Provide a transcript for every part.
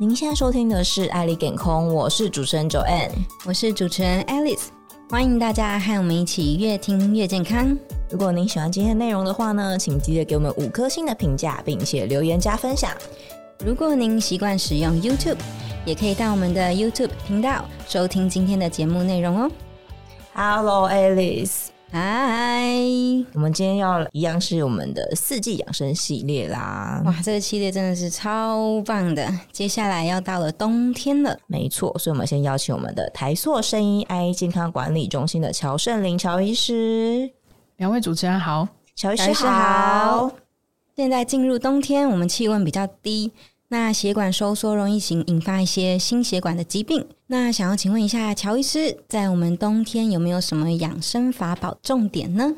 您现在收听的是爱丽健空，我是主持人 Joanne，我是主持人 Alice，欢迎大家和我们一起越听越健康。如果您喜欢今天内容的话呢，请记得给我们五颗星的评价，并且留言加分享。如果您习惯使用 YouTube，也可以到我们的 YouTube 频道收听今天的节目内容哦。Hello Alice。嗨，我们今天要一样是我们的四季养生系列啦！哇，这个系列真的是超棒的！接下来要到了冬天了，没错，所以我们先邀请我们的台塑生医 I 健康管理中心的乔圣林乔医师。两位主持人好，乔医师好。现在进入冬天，我们气温比较低。那血管收缩容易引引发一些心血管的疾病。那想要请问一下乔医师，在我们冬天有没有什么养生法宝重点呢？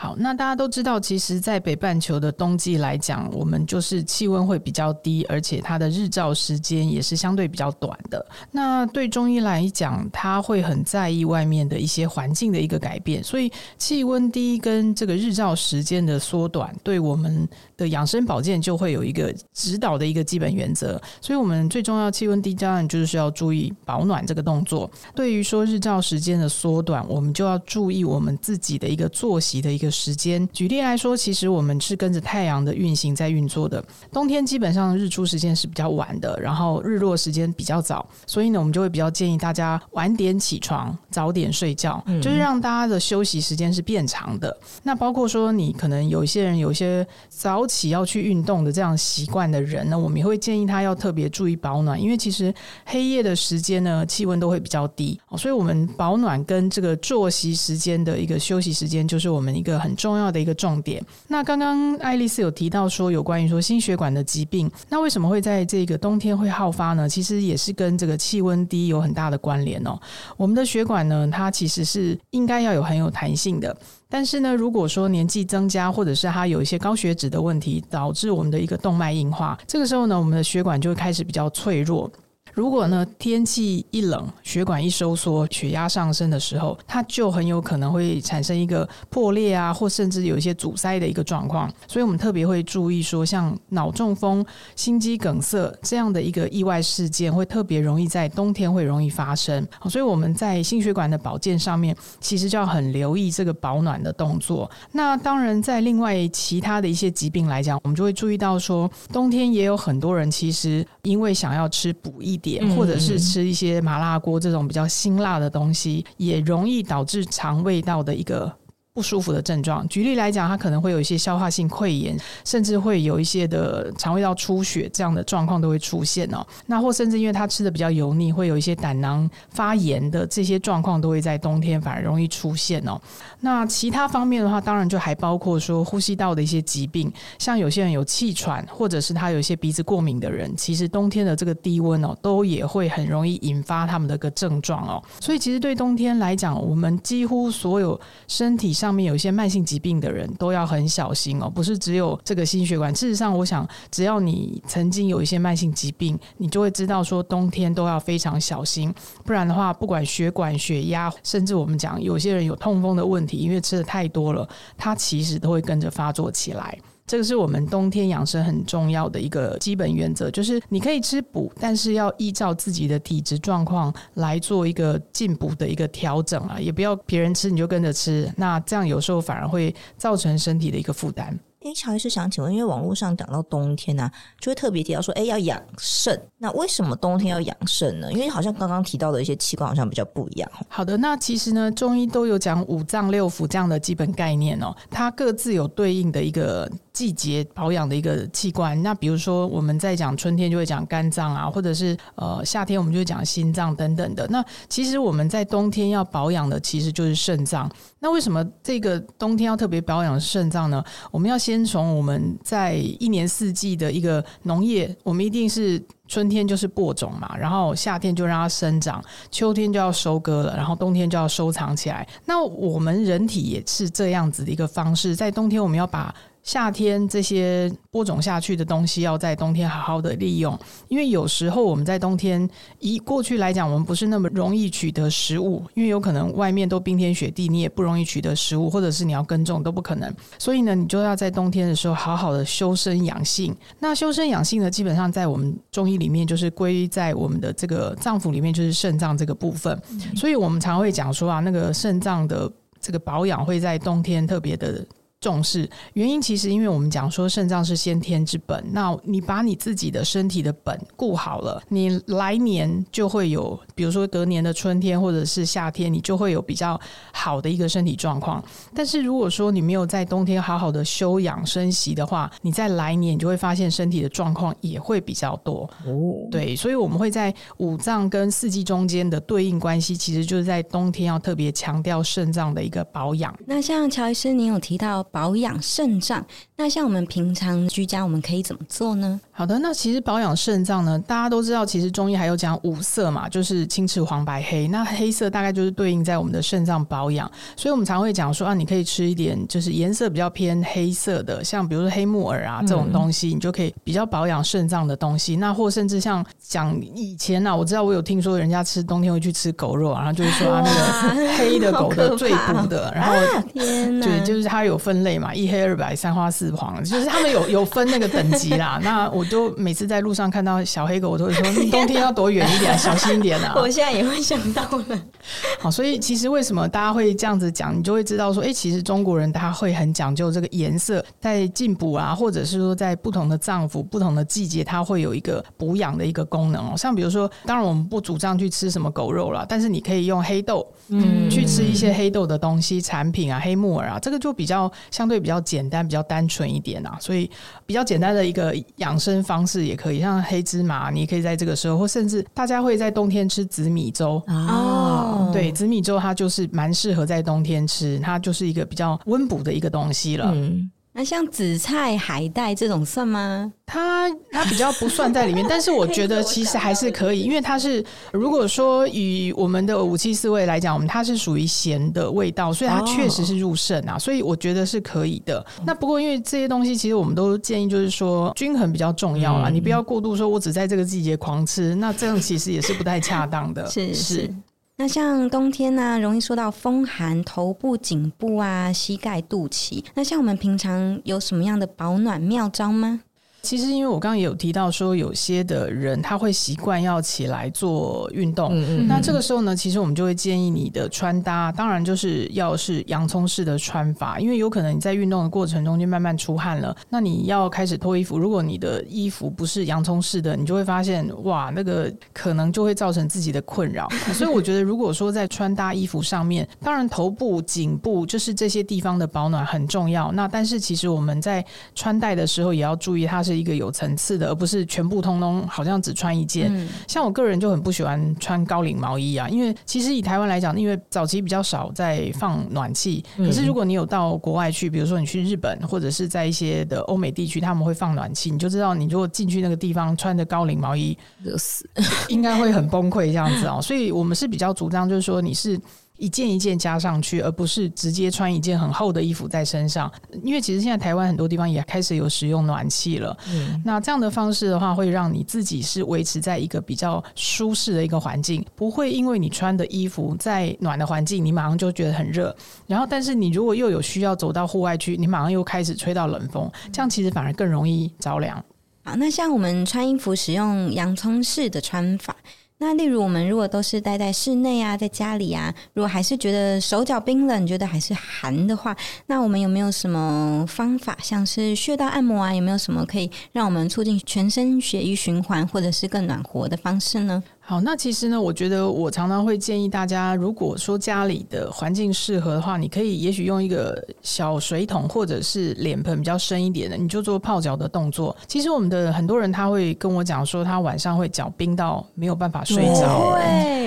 好，那大家都知道，其实，在北半球的冬季来讲，我们就是气温会比较低，而且它的日照时间也是相对比较短的。那对中医来讲，他会很在意外面的一些环境的一个改变，所以气温低跟这个日照时间的缩短，对我们的养生保健就会有一个指导的一个基本原则。所以我们最重要，气温低当然就是需要注意保暖这个动作。对于说日照时间的缩短，我们就要注意我们自己的一个作息的一个。时间，举例来说，其实我们是跟着太阳的运行在运作的。冬天基本上日出时间是比较晚的，然后日落时间比较早，所以呢，我们就会比较建议大家晚点起床，早点睡觉，嗯、就是让大家的休息时间是变长的。那包括说，你可能有一些人有一些早起要去运动的这样习惯的人呢，我们也会建议他要特别注意保暖，因为其实黑夜的时间呢，气温都会比较低，所以我们保暖跟这个作息时间的一个休息时间，就是我们一个。很重要的一个重点。那刚刚爱丽丝有提到说，有关于说心血管的疾病，那为什么会在这个冬天会好发呢？其实也是跟这个气温低有很大的关联哦。我们的血管呢，它其实是应该要有很有弹性的，但是呢，如果说年纪增加，或者是它有一些高血脂的问题，导致我们的一个动脉硬化，这个时候呢，我们的血管就会开始比较脆弱。如果呢，天气一冷，血管一收缩，血压上升的时候，它就很有可能会产生一个破裂啊，或甚至有一些阻塞的一个状况。所以我们特别会注意说，像脑中风、心肌梗塞这样的一个意外事件，会特别容易在冬天会容易发生。所以我们在心血管的保健上面，其实就要很留意这个保暖的动作。那当然，在另外其他的一些疾病来讲，我们就会注意到说，冬天也有很多人其实因为想要吃补益。或者是吃一些麻辣锅这种比较辛辣的东西，也容易导致肠胃道的一个。不舒服的症状，举例来讲，它可能会有一些消化性溃疡，甚至会有一些的肠胃道出血这样的状况都会出现哦。那或甚至因为它吃的比较油腻，会有一些胆囊发炎的这些状况都会在冬天反而容易出现哦。那其他方面的话，当然就还包括说呼吸道的一些疾病，像有些人有气喘，或者是他有一些鼻子过敏的人，其实冬天的这个低温哦，都也会很容易引发他们的个症状哦。所以其实对冬天来讲，我们几乎所有身体上。上面有一些慢性疾病的人都要很小心哦，不是只有这个心血管。事实上，我想只要你曾经有一些慢性疾病，你就会知道说冬天都要非常小心，不然的话，不管血管、血压，甚至我们讲有些人有痛风的问题，因为吃的太多了，它其实都会跟着发作起来。这个是我们冬天养生很重要的一个基本原则，就是你可以吃补，但是要依照自己的体质状况来做一个进补的一个调整啊，也不要别人吃你就跟着吃，那这样有时候反而会造成身体的一个负担。哎，乔医师想请问，因为网络上讲到冬天呢、就会特别提到说，哎，要养肾。那为什么冬天要养肾呢？因为好像刚刚提到的一些器官好像比较不一样。好的，那其实呢，中医都有讲五脏六腑这样的基本概念哦，它各自有对应的一个季节保养的一个器官。那比如说我们在讲春天就会讲肝脏啊，或者是呃夏天我们就会讲心脏等等的。那其实我们在冬天要保养的其实就是肾脏。那为什么这个冬天要特别保养肾脏呢？我们要先从我们在一年四季的一个农业，我们一定是春天就是播种嘛，然后夏天就让它生长，秋天就要收割了，然后冬天就要收藏起来。那我们人体也是这样子的一个方式，在冬天我们要把夏天这些播种下去的东西要在冬天好好的利用，因为有时候我们在冬天，以过去来讲，我们不是那么容易取得食物，因为有可能外面都冰天雪地，你也不容易取得食物，或者是你要耕种都不可能。所以呢，你就要在冬天的时候好好的修身养性。那修身养性呢，基本上在我们中医里面就是归在我们的这个脏腑里面，就是肾脏这个部分。所以我们常会讲说啊，那个肾脏的这个保养会在冬天特别的。重视原因，其实因为我们讲说肾脏是先天之本，那你把你自己的身体的本顾好了，你来年就会有，比如说隔年的春天或者是夏天，你就会有比较好的一个身体状况。但是如果说你没有在冬天好好的休养生息的话，你在来年你就会发现身体的状况也会比较多。哦，对，所以我们会在五脏跟四季中间的对应关系，其实就是在冬天要特别强调肾脏的一个保养。那像乔医师，您有提到。保养肾脏，那像我们平常居家，我们可以怎么做呢？好的，那其实保养肾脏呢，大家都知道，其实中医还有讲五色嘛，就是青、赤、黄、白、黑。那黑色大概就是对应在我们的肾脏保养，所以我们常会讲说啊，你可以吃一点就是颜色比较偏黑色的，像比如说黑木耳啊这种东西，嗯、你就可以比较保养肾脏的东西。那或甚至像讲以前呢、啊，我知道我有听说人家吃冬天会去吃狗肉，然后就是说啊，那个黑的狗的最补的，然后天就是它有分。类嘛，一黑二白，三花四黄，就是他们有 有分那个等级啦。那我就每次在路上看到小黑狗，我都会说：你冬天要躲远一点，小心一点啊！我现在也会想到了。好，所以其实为什么大家会这样子讲，你就会知道说，哎、欸，其实中国人他会很讲究这个颜色，在进补啊，或者是说在不同的脏腑、不同的季节，它会有一个补养的一个功能哦。像比如说，当然我们不主张去吃什么狗肉了，但是你可以用黑豆，嗯，去吃一些黑豆的东西产品啊，黑木耳啊，这个就比较。相对比较简单，比较单纯一点啊，所以比较简单的一个养生方式也可以，像黑芝麻，你可以在这个时候，或甚至大家会在冬天吃紫米粥。哦，对，紫米粥它就是蛮适合在冬天吃，它就是一个比较温补的一个东西了。嗯那像紫菜、海带这种算吗？它它比较不算在里面，但是我觉得其实还是可以，因为它是如果说以我们的五七四味来讲，我们它是属于咸的味道，所以它确实是入肾啊，所以我觉得是可以的。那不过因为这些东西，其实我们都建议就是说均衡比较重要啊，你不要过度说我只在这个季节狂吃，那这样其实也是不太恰当的。是 是。那像冬天呢、容易受到风寒，头部、颈部啊、膝盖、肚脐。那像我们平常有什么样的保暖妙招吗？其实，因为我刚刚也有提到说，有些的人他会习惯要起来做运动。嗯嗯。那这个时候呢，其实我们就会建议你的穿搭，当然就是要是洋葱式的穿法，因为有可能你在运动的过程中就慢慢出汗了，那你要开始脱衣服。如果你的衣服不是洋葱式的，你就会发现哇，那个可能就会造成自己的困扰。所以我觉得，如果说在穿搭衣服上面，当然头部、颈部就是这些地方的保暖很重要。那但是其实我们在穿戴的时候也要注意，它是。一个有层次的，而不是全部通通好像只穿一件。嗯、像我个人就很不喜欢穿高领毛衣啊，因为其实以台湾来讲，因为早期比较少在放暖气。可是如果你有到国外去，比如说你去日本或者是在一些的欧美地区，他们会放暖气，你就知道你如果进去那个地方穿着高领毛衣，热死，应该会很崩溃这样子哦。所以我们是比较主张，就是说你是。一件一件加上去，而不是直接穿一件很厚的衣服在身上。因为其实现在台湾很多地方也开始有使用暖气了。嗯，那这样的方式的话，会让你自己是维持在一个比较舒适的一个环境，不会因为你穿的衣服在暖的环境，你马上就觉得很热。然后，但是你如果又有需要走到户外去，你马上又开始吹到冷风，这样其实反而更容易着凉。好，那像我们穿衣服使用洋葱式的穿法。那例如我们如果都是待在室内啊，在家里啊，如果还是觉得手脚冰冷，觉得还是寒的话，那我们有没有什么方法，像是穴道按摩啊，有没有什么可以让我们促进全身血液循环，或者是更暖和的方式呢？好，那其实呢，我觉得我常常会建议大家，如果说家里的环境适合的话，你可以也许用一个小水桶或者是脸盆比较深一点的，你就做泡脚的动作。其实我们的很多人他会跟我讲说，他晚上会脚冰到没有办法睡着。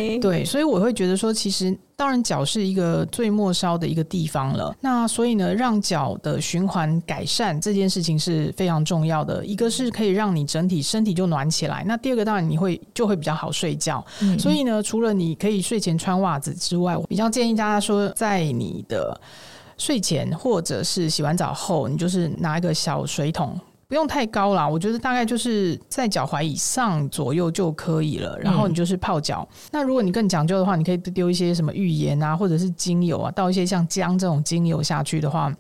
对，对，所以我会觉得说，其实。当然，脚是一个最末梢的一个地方了。那所以呢，让脚的循环改善这件事情是非常重要的。一个是可以让你整体身体就暖起来。那第二个，当然你会就会比较好睡觉。嗯。所以呢，除了你可以睡前穿袜子之外，我比较建议大家说，在你的。睡前或者是洗完澡后，你就是拿一个小水桶。不用太高啦，我觉得大概就是在脚踝以上左右就可以了。然后你就是泡脚。那如果你更讲究的话，你可以丢一些什么浴盐啊，或者是精油啊，倒一些像姜这种精油下去的话，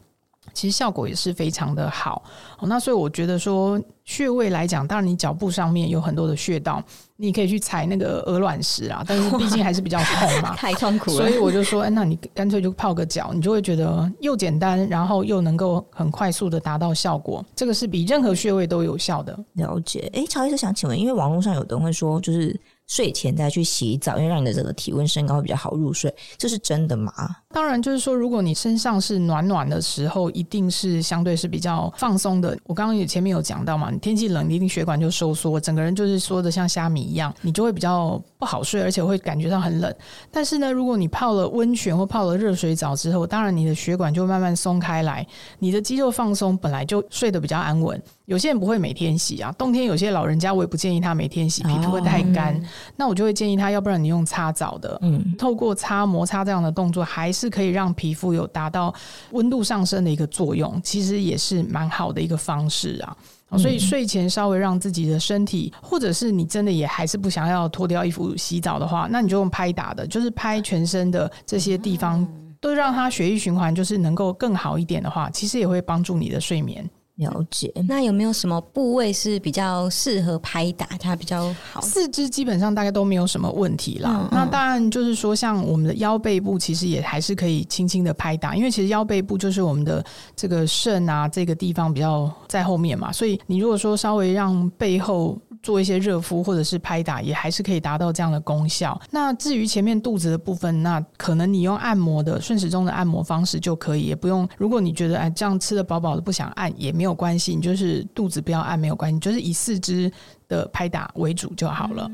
其实效果也是非常的好。那所以我觉得说。穴位来讲，当然你脚部上面有很多的穴道，你可以去踩那个鹅卵石啊，但是毕竟还是比较痛嘛，太痛苦了。所以我就说，哎，那你干脆就泡个脚，你就会觉得又简单，然后又能够很快速的达到效果。这个是比任何穴位都有效的。了解。哎，乔医师想请问，因为网络上有的人会说，就是睡前再去洗澡，因为让你的这个体温升高会比较好入睡，这是真的吗？当然，就是说，如果你身上是暖暖的时候，一定是相对是比较放松的。我刚刚也前面有讲到嘛。你天气冷，你一定血管就收缩，整个人就是缩的像虾米一样，你就会比较不好睡，而且会感觉到很冷。但是呢，如果你泡了温泉或泡了热水澡之后，当然你的血管就慢慢松开来，你的肌肉放松，本来就睡得比较安稳。有些人不会每天洗啊，冬天有些老人家我也不建议他每天洗，皮肤会太干。那我就会建议他，要不然你用擦澡的，嗯，透过擦摩擦这样的动作，还是可以让皮肤有达到温度上升的一个作用，其实也是蛮好的一个方式啊。所以睡前稍微让自己的身体，或者是你真的也还是不想要脱掉衣服洗澡的话，那你就用拍打的，就是拍全身的这些地方，都让它血液循环就是能够更好一点的话，其实也会帮助你的睡眠。了解，那有没有什么部位是比较适合拍打它比较好？四肢基本上大概都没有什么问题啦。那当然就是说，像我们的腰背部，其实也还是可以轻轻的拍打，因为其实腰背部就是我们的这个肾啊这个地方比较在后面嘛，所以你如果说稍微让背后。做一些热敷或者是拍打，也还是可以达到这样的功效。那至于前面肚子的部分，那可能你用按摩的顺时钟的按摩方式就可以，也不用。如果你觉得哎这样吃的饱饱的不想按也没有关系，你就是肚子不要按没有关系，就是以四肢的拍打为主就好了。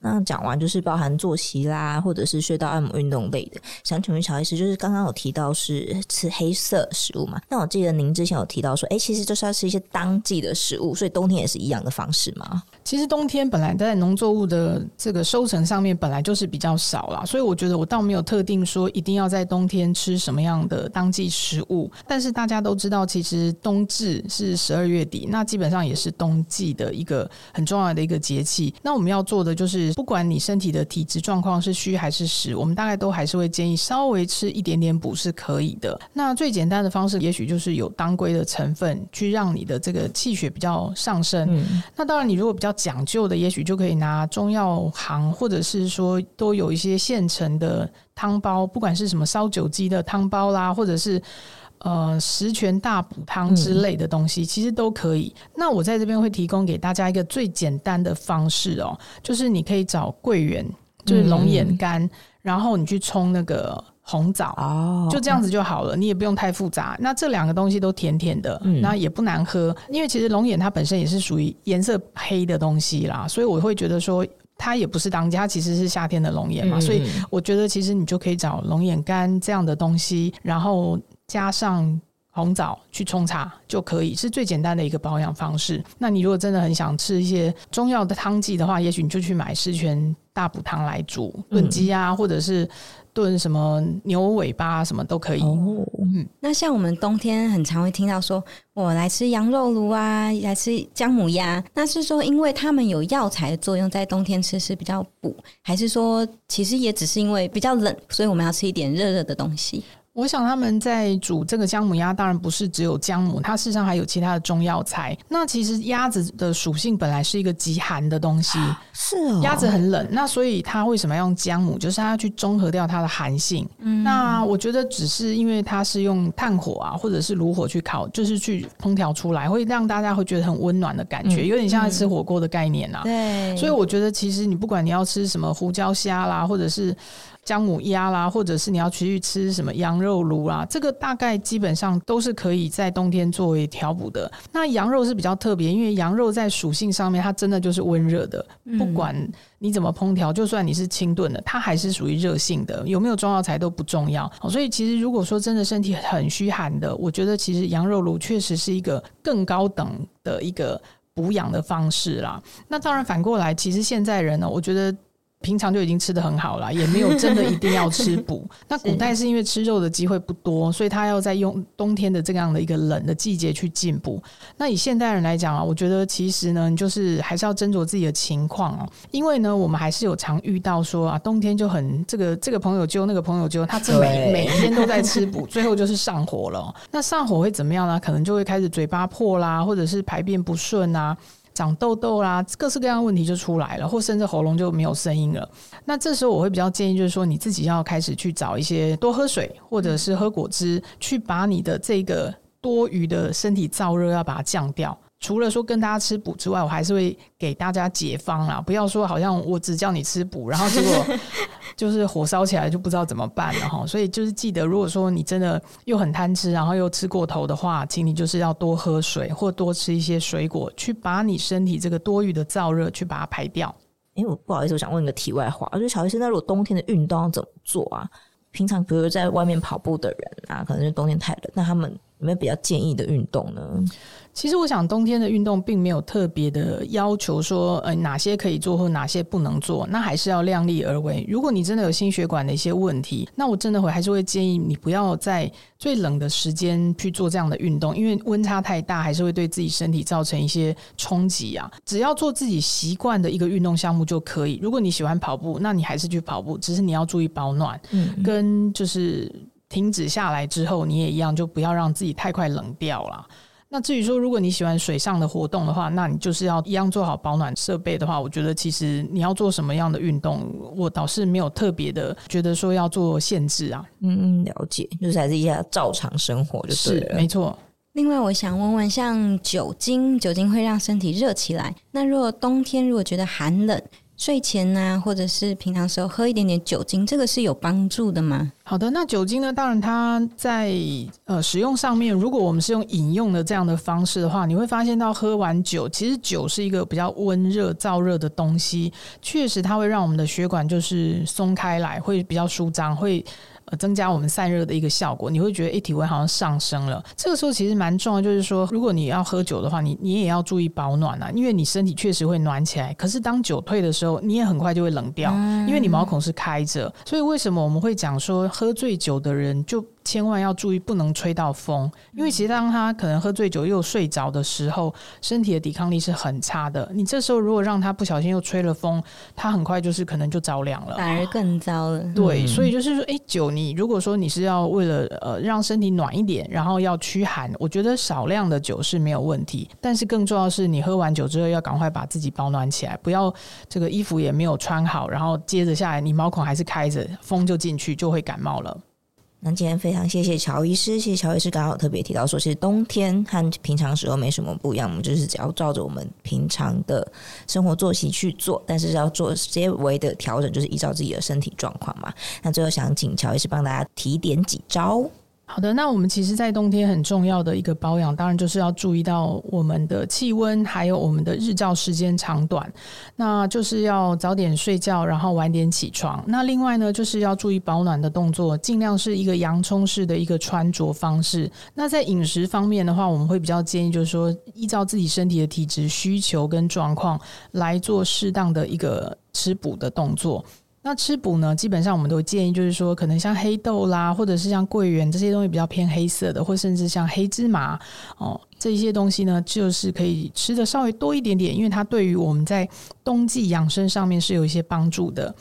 那讲完就是包含作息啦，或者是穴道按摩运动类的。想请问乔医师，就是刚刚有提到是吃黑色食物嘛？那我记得您之前有提到说，哎、其实就是要吃一些当季的食物，所以冬天也是一样的方式吗？其实冬天本来在农作物的这个收成上面本来就是比较少啦，所以我觉得我倒没有特定说一定要在冬天吃什么样的当季食物。但是大家都知道，其实冬至是十二月底，那基本上也是冬季的一个很重要的一个节气。那我们要做的就是，不管你身体的体质状况是虚还是实，我们大概都还是会建议稍微吃一点点补是可以的。那最简单的方式，也许就是有当归的成分，去让你的这个气血比较上升。嗯、那当然，你如果比较讲究的，也许就可以拿中药行，或者是说都有一些现成的汤包，不管是什么烧酒鸡的汤包啦，或者是。呃，十全大补汤之类的东西，其实都可以。嗯、那我在这边会提供给大家一个最简单的方式哦，就是你可以找桂圆，就是龙眼干，嗯、然后你去冲那个红枣，哦，就这样子就好了。你也不用太复杂。那这两个东西都甜甜的，那、嗯、也不难喝。因为其实龙眼它本身也是属于颜色黑的东西啦，所以我会觉得说它也不是当家，其实是夏天的龙眼嘛。嗯、所以我觉得其实你就可以找龙眼干这样的东西，然后。加上红枣去冲茶就可以，是最简单的一个保养方式。那你如果真的很想吃一些中药的汤剂的话，也许你就去买四全大补汤来煮炖鸡啊，嗯、或者是炖什么牛尾巴什么都可以。哦，嗯。那像我们冬天很常会听到说，我来吃羊肉炉啊，来吃姜母鸭，那是说因为它们有药材的作用，在冬天吃是比较补，还是说其实也只是因为比较冷，所以我们要吃一点热热的东西？我想他们在煮这个姜母鸭，当然不是只有姜母，它事实上还有其他的中药材。那其实鸭子的属性本来是一个极寒的东西，是哦，鸭子很冷，那所以它为什么要用姜母？就是它要去中和掉它的寒性。嗯，那我觉得只是因为它是用炭火啊，或者是炉火去烤，就是去烹调出来，会让大家会觉得很温暖的感觉，有点像在吃火锅的概念啊。对，所以我觉得其实你不管你要吃什么胡椒虾啦，或者是。姜母鸭啦，或者是你要去吃什么羊肉炉啦，这个大概基本上都是可以在冬天作为调补的。那羊肉是比较特别，因为羊肉在属性上面，它真的就是温热的，不管你怎么烹调，就算你是清炖的，它还是属于热性的。有没有中药材都不重要。所以其实如果说真的身体很虚寒的，我觉得其实羊肉炉确实是一个更高等的一个补养的方式啦。那当然反过来，其实现在人呢，我觉得。平常就已经吃的很好了，也没有真的一定要吃补。那古代是因为吃肉的机会不多，所以他要在用冬天的这样的一个冷的季节去进补。那以现代人来讲啊，我觉得其实呢，就是还是要斟酌自己的情况哦。因为呢，我们还是有常遇到说啊，冬天就很这个这个朋友揪那个朋友揪，他这每每天都在吃补，最后就是上火了。那上火会怎么样呢？可能就会开始嘴巴破啦，或者是排便不顺啊。长痘痘啦，各式各样的问题就出来了，或甚至喉咙就没有声音了。那这时候我会比较建议，就是说你自己要开始去找一些多喝水，或者是喝果汁，去把你的这个多余的身体燥热要把它降掉。除了说跟大家吃补之外，我还是会给大家解方啦。不要说好像我只叫你吃补，然后结果 就是火烧起来就不知道怎么办了哈。所以就是记得，如果说你真的又很贪吃，然后又吃过头的话，请你就是要多喝水或多吃一些水果，去把你身体这个多余的燥热去把它排掉。哎，我不好意思，我想问个题外话，就是乔医生，那如果冬天的运动要怎么做啊？平常比如在外面跑步的人啊，可能是冬天太冷，那他们有没有比较建议的运动呢？其实我想，冬天的运动并没有特别的要求说，呃，哪些可以做或哪些不能做，那还是要量力而为。如果你真的有心血管的一些问题，那我真的会还是会建议你不要在最冷的时间去做这样的运动，因为温差太大，还是会对自己身体造成一些冲击啊。只要做自己习惯的一个运动项目就可以。如果你喜欢跑步，那你还是去跑步，只是你要注意保暖，嗯，跟就是停止下来之后，你也一样，就不要让自己太快冷掉了。那至于说，如果你喜欢水上的活动的话，那你就是要一样做好保暖设备的话，我觉得其实你要做什么样的运动，我倒是没有特别的觉得说要做限制啊。嗯嗯，了解，就是还是一下照常生活就对了。是，没错。另外，我想问问，像酒精，酒精会让身体热起来。那如果冬天如果觉得寒冷，睡前呢、或者是平常时候喝一点点酒精，这个是有帮助的吗？好的，那酒精呢？当然，它在呃使用上面，如果我们是用饮用的这样的方式的话，你会发现到喝完酒，其实酒是一个比较温热、燥热的东西，确实它会让我们的血管就是松开来，会比较舒张，会。增加我们散热的一个效果，你会觉得诶体温好像上升了。这个时候其实蛮重要，就是说，如果你要喝酒的话，你你也要注意保暖啊，因为你身体确实会暖起来。可是当酒退的时候，你也很快就会冷掉，因为你毛孔是开着。所以为什么我们会讲说，喝醉酒的人就千万要注意，不能吹到风，因为其实当他可能喝醉酒又睡着的时候，身体的抵抗力是很差的。你这时候如果让他不小心又吹了风，他很快就是可能就着凉了，反而更糟了。对，所以就是说，哎，酒你如果说你是要为了呃让身体暖一点，然后要驱寒，我觉得少量的酒是没有问题。但是更重要的是，你喝完酒之后要赶快把自己保暖起来，不要这个衣服也没有穿好，然后接着下来你毛孔还是开着，风就进去就会感冒了。那今天非常谢谢乔医师，谢谢乔医师刚好特别提到说，其实冬天和平常时候没什么不一样，我们就是只要照着我们平常的生活作息去做，但是要做些微的调整，就是依照自己的身体状况嘛。那最后想请乔医师帮大家提点几招。好的，那我们其实，在冬天很重要的一个保养，当然就是要注意到我们的气温，还有我们的日照时间长短。那就是要早点睡觉，然后晚点起床。那另外呢，就是要注意保暖的动作，尽量是一个洋葱式的一个穿着方式。那在饮食方面的话，我们会比较建议，就是说依照自己身体的体质需求跟状况来做适当的一个吃补的动作。那吃补呢，基本上我们都建议，就是说，可能像黑豆啦，或者是像桂圆这些东西比较偏黑色的，或甚至像黑芝麻哦。这些东西呢，就是可以吃的稍微多一点点，因为它对于我们在冬季养生上面是有一些帮助的。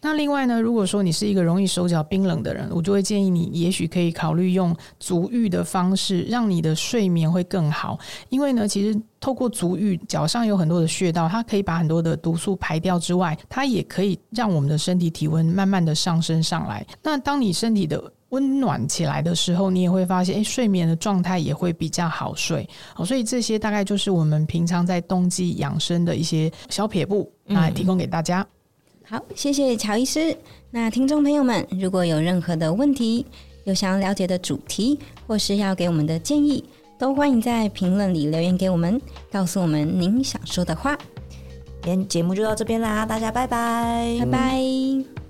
那另外呢，如果说你是一个容易手脚冰冷的人，我就会建议你，也许可以考虑用足浴的方式，让你的睡眠会更好。因为呢，其实透过足浴，脚上有很多的穴道，它可以把很多的毒素排掉之外，它也可以让我们的身体体温慢慢的上升上来。那当你身体的温暖起来的时候，你也会发现，诶，睡眠的状态也会比较好睡。好，所以这些大概就是我们平常在冬季养生的一些小撇步，来提供给大家。好，谢谢乔医师。那听众朋友们，如果有任何的问题，有想要了解的主题，或是要给我们的建议，都欢迎在评论里留言给我们，告诉我们您想说的话。今天节目就到这边啦，大家拜拜，拜拜。